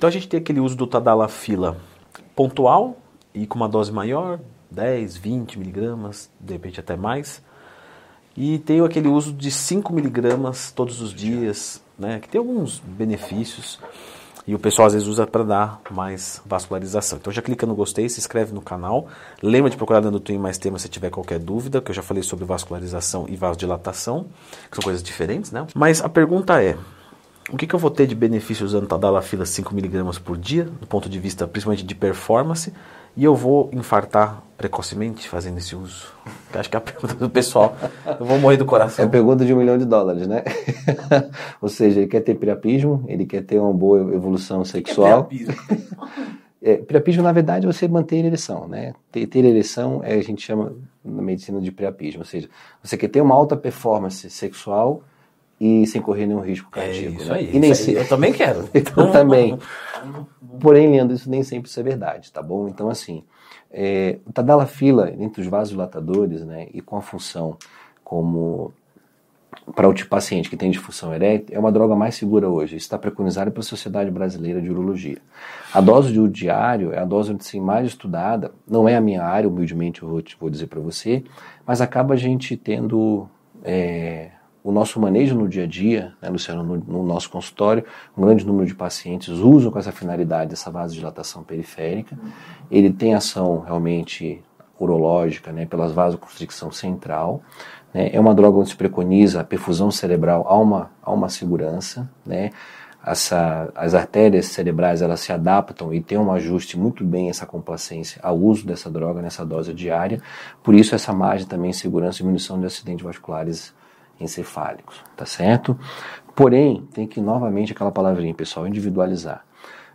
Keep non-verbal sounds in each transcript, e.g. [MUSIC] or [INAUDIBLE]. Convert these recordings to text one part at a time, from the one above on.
Então a gente tem aquele uso do Tadalafila pontual e com uma dose maior, 10, 20 miligramas, de repente até mais. E tem aquele uso de 5 miligramas todos os dias, né, que tem alguns benefícios. E o pessoal às vezes usa para dar mais vascularização. Então já clica no gostei, se inscreve no canal. Lembra de procurar dando Twin mais temas se tiver qualquer dúvida, que eu já falei sobre vascularização e vasodilatação, que são coisas diferentes, né? Mas a pergunta é, o que, que eu vou ter de benefício usando Tadalafila 5mg por dia, do ponto de vista principalmente de performance, e eu vou infartar precocemente fazendo esse uso? Acho que é a [LAUGHS] pergunta do pessoal. Eu vou morrer do coração. É a pergunta de um milhão de dólares, né? [LAUGHS] Ou seja, ele quer ter priapismo, ele quer ter uma boa evolução sexual. Que [LAUGHS] é priapismo? é, priapismo, na verdade, é você manter a ereção, né? Ter, ter ereção é, a gente chama na medicina de priapismo, ou seja, você quer ter uma alta performance sexual e sem correr nenhum risco é cardíaco. É isso né? aí. E nem isso aí. Eu também quero. [LAUGHS] então, também. Porém, Leandro, isso nem sempre isso é verdade, tá bom? Então, assim, é, o tadalafila entre os vasodilatadores, né, e com a função como para o tipo paciente que tem disfunção erétil, é uma droga mais segura hoje. Isso está preconizado pela Sociedade Brasileira de Urologia. A dose de diário é a dose assim, mais estudada, não é a minha área, humildemente eu vou, vou dizer para você, mas acaba a gente tendo é, o nosso manejo no dia a dia, né, Luciano, no, no, nosso consultório, um grande número de pacientes usam com essa finalidade essa vasodilatação periférica. Ele tem ação realmente urológica, né, pelas vasoconstricção central. Né, é uma droga onde se preconiza a perfusão cerebral a uma, a uma segurança, né, essa, as artérias cerebrais elas se adaptam e tem um ajuste muito bem essa complacência ao uso dessa droga nessa dose diária. Por isso essa margem também segurança e diminuição de acidentes vasculares encefálicos, tá certo? Porém, tem que novamente aquela palavrinha, pessoal, individualizar.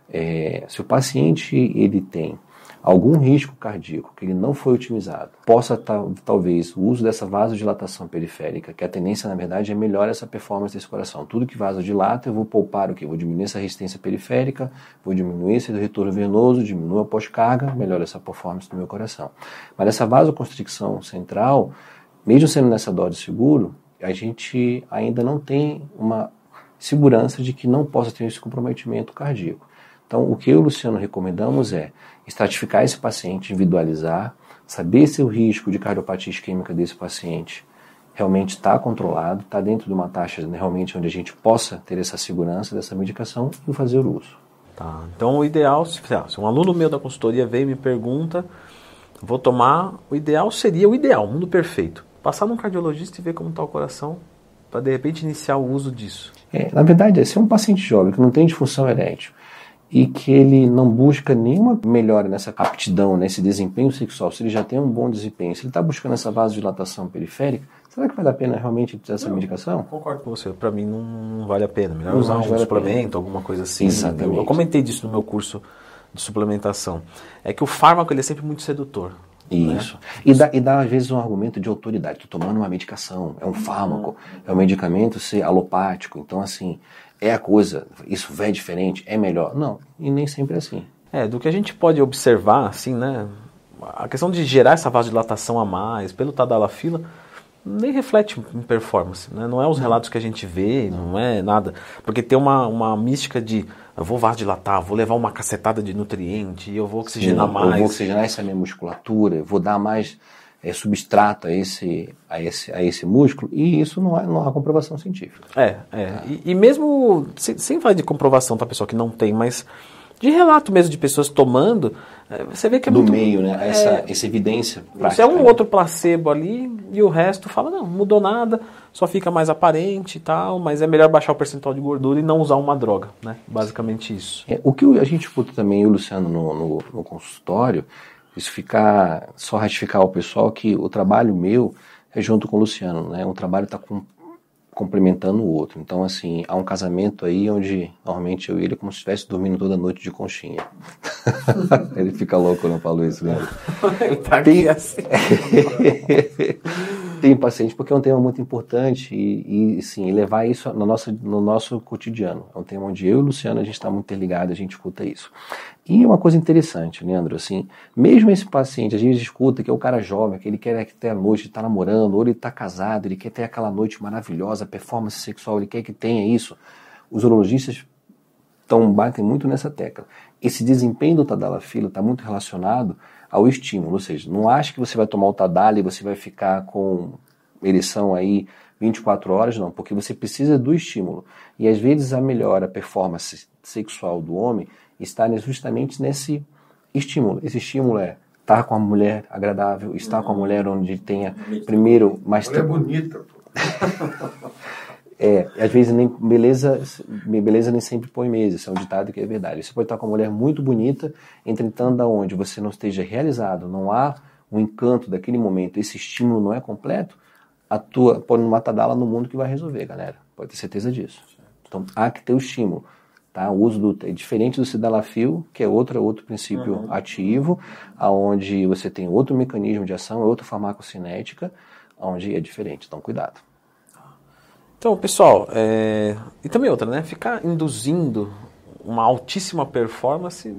É, se o paciente ele tem algum risco cardíaco que ele não foi otimizado, possa talvez o uso dessa vasodilatação periférica, que a tendência na verdade é melhorar essa performance desse coração. Tudo que vasodilata, eu vou poupar o que? Vou diminuir essa resistência periférica, vou diminuir esse retorno venoso, diminuir a pós-carga, melhora essa performance do meu coração. Mas essa vasoconstricção central, mesmo sendo nessa dose seguro, a gente ainda não tem uma segurança de que não possa ter esse comprometimento cardíaco. Então, o que eu e o Luciano recomendamos é estratificar esse paciente, individualizar, saber se o risco de cardiopatia isquêmica desse paciente realmente está controlado, está dentro de uma taxa realmente onde a gente possa ter essa segurança dessa medicação e fazer o uso. Tá. Então, o ideal, se, um aluno meu da consultoria veio e me pergunta, vou tomar, o ideal seria o ideal, o mundo perfeito passar num cardiologista e ver como está o coração, para de repente iniciar o uso disso. É, na verdade, se é um paciente jovem que não tem disfunção erétil e que ele não busca nenhuma melhora nessa aptidão, nesse desempenho sexual, se ele já tem um bom desempenho, se ele está buscando essa vasodilatação periférica, será que vale a pena realmente ter essa não, medicação? Concordo com você. Para mim não, não, vale a pena. Melhor não usar um vale suplemento, alguma coisa assim. Exatamente. Eu, eu comentei disso no meu curso de suplementação. É que o fármaco ele é sempre muito sedutor. Isso. Né? E, dá, e dá, às vezes, um argumento de autoridade. Estou tomando uma medicação, é um fármaco, é um medicamento ser alopático. Então, assim, é a coisa, isso é diferente, é melhor. Não, e nem sempre é assim. É, do que a gente pode observar, assim, né? A questão de gerar essa vasodilatação a mais pelo tadalafila nem reflete em performance, né? Não é os relatos que a gente vê, não é nada. Porque tem uma, uma mística de eu vou vasodilatar, vou levar uma cacetada de nutriente, eu vou oxigenar Sim, mais. Eu vou oxigenar essa minha musculatura, vou dar mais é, substrato a esse, a, esse, a esse músculo, e isso não, é, não há comprovação científica. É, é. Tá. E, e, mesmo, sem, sem falar de comprovação para pessoa que não tem, mas de relato mesmo de pessoas tomando, é, você vê que é Do muito... meio, né? Essa, é, essa evidência prática. É um outro placebo ali, e o resto fala, não, mudou nada, só fica mais aparente e tal, mas é melhor baixar o percentual de gordura e não usar uma droga, né? Basicamente isso. É, o que a gente escuta também, o Luciano, no, no, no consultório, isso ficar, só ratificar ao pessoal que o trabalho meu é junto com o Luciano, né? Um trabalho está com, complementando o outro. Então, assim, há um casamento aí onde normalmente eu e ele é como se estivesse dormindo toda noite de conchinha. [LAUGHS] ele fica louco quando eu falo isso, né? ele [LAUGHS] tá aqui Tem... assim. [LAUGHS] tem paciente porque é um tema muito importante e, e sim, levar isso no nosso, no nosso cotidiano. É um tema onde eu e o Luciano a gente está muito interligado, a gente escuta isso. E uma coisa interessante, Leandro, assim, mesmo esse paciente, a gente escuta que é o cara jovem, que ele quer ter a noite, está namorando, ou ele está casado, ele quer ter aquela noite maravilhosa, performance sexual, ele quer que tenha isso. Os urologistas então batem muito nessa tecla. Esse desempenho do Tadalafila está muito relacionado ao estímulo, ou seja, não acha que você vai tomar o Tadala e você vai ficar com ereção aí 24 horas, não, porque você precisa do estímulo. E às vezes a melhora, a performance sexual do homem está justamente nesse estímulo. Esse estímulo é estar com a mulher agradável, estar com a mulher onde tenha primeiro mais tempo. é bonita. [LAUGHS] É, às vezes nem beleza, beleza nem sempre põe mesa, isso é um ditado que é verdade. Você pode estar com uma mulher muito bonita, entretanto, onde você não esteja realizado, não há um encanto daquele momento, esse estímulo não é completo, a tua, pode não matadala no mundo que vai resolver, galera. Pode ter certeza disso. Então há que ter o estímulo. Tá? O uso do é diferente do sidalafil, que é outro, outro princípio uhum. ativo, aonde você tem outro mecanismo de ação, é outra farmacocinética, onde é diferente. Então cuidado. Então, pessoal, é... e também outra, né? Ficar induzindo uma altíssima performance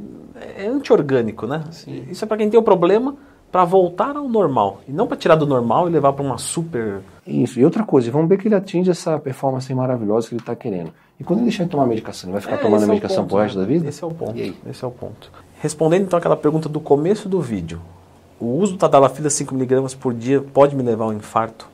é antiorgânico, né? Sim. Isso é para quem tem o problema para voltar ao normal e não para tirar do normal e levar para uma super. Isso. E outra coisa, vamos ver que ele atinge essa performance maravilhosa que ele está querendo. E quando ele deixar de tomar medicação, ele vai ficar é, tomando a medicação é ponto, pro resto né? da vida? Esse é o ponto. Esse é o ponto. Respondendo então aquela pergunta do começo do vídeo, o uso do tadalafila 5mg por dia pode me levar a um infarto?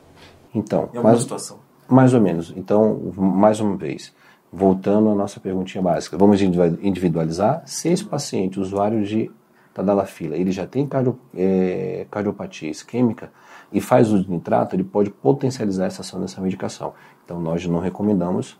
Então, em alguma mais, situação? Mais ou menos. Então, mais uma vez, voltando à nossa perguntinha básica, vamos individualizar se esse paciente, usuário de tadalafila, ele já tem cardio, é, cardiopatia isquêmica e faz uso de nitrato, ele pode potencializar essa ação dessa medicação. Então, nós não recomendamos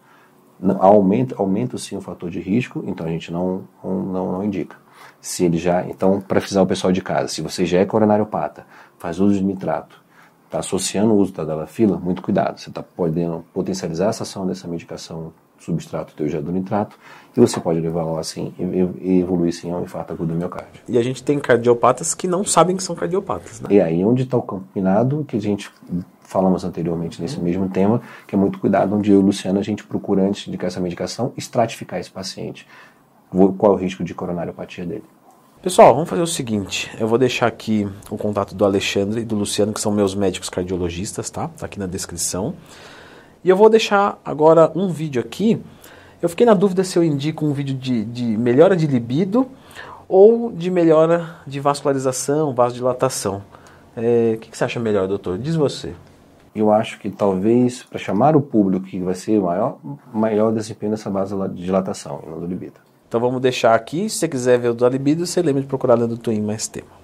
aumenta, aumenta sim o fator de risco, então a gente não, não, não indica. Se ele já, então, para frisar o pessoal de casa, se você já é coronariopata, faz uso de nitrato, está associando o uso da dalafila, muito cuidado. Você está podendo potencializar essa ação dessa medicação substrato teu do nitrato e você pode levar assim e evoluir sim ao infarto agudo do miocárdio. E a gente tem cardiopatas que não sabem que são cardiopatas, né? E aí onde está o campo minado que a gente falamos anteriormente nesse mesmo tema, que é muito cuidado, onde eu e o Luciano a gente procura, antes de indicar essa medicação, estratificar esse paciente. Qual é o risco de coronariopatia dele? Pessoal, vamos fazer o seguinte, eu vou deixar aqui o contato do Alexandre e do Luciano, que são meus médicos cardiologistas, tá? Tá aqui na descrição. E eu vou deixar agora um vídeo aqui. Eu fiquei na dúvida se eu indico um vídeo de, de melhora de libido ou de melhora de vascularização, vasodilatação. É, o que, que você acha melhor, doutor? Diz você eu acho que talvez para chamar o público que vai ser maior, maior desempenho nessa base de dilatação não do libido. Então vamos deixar aqui, se você quiser ver o do libido, você lembra de procurar dentro do Twin mais tema.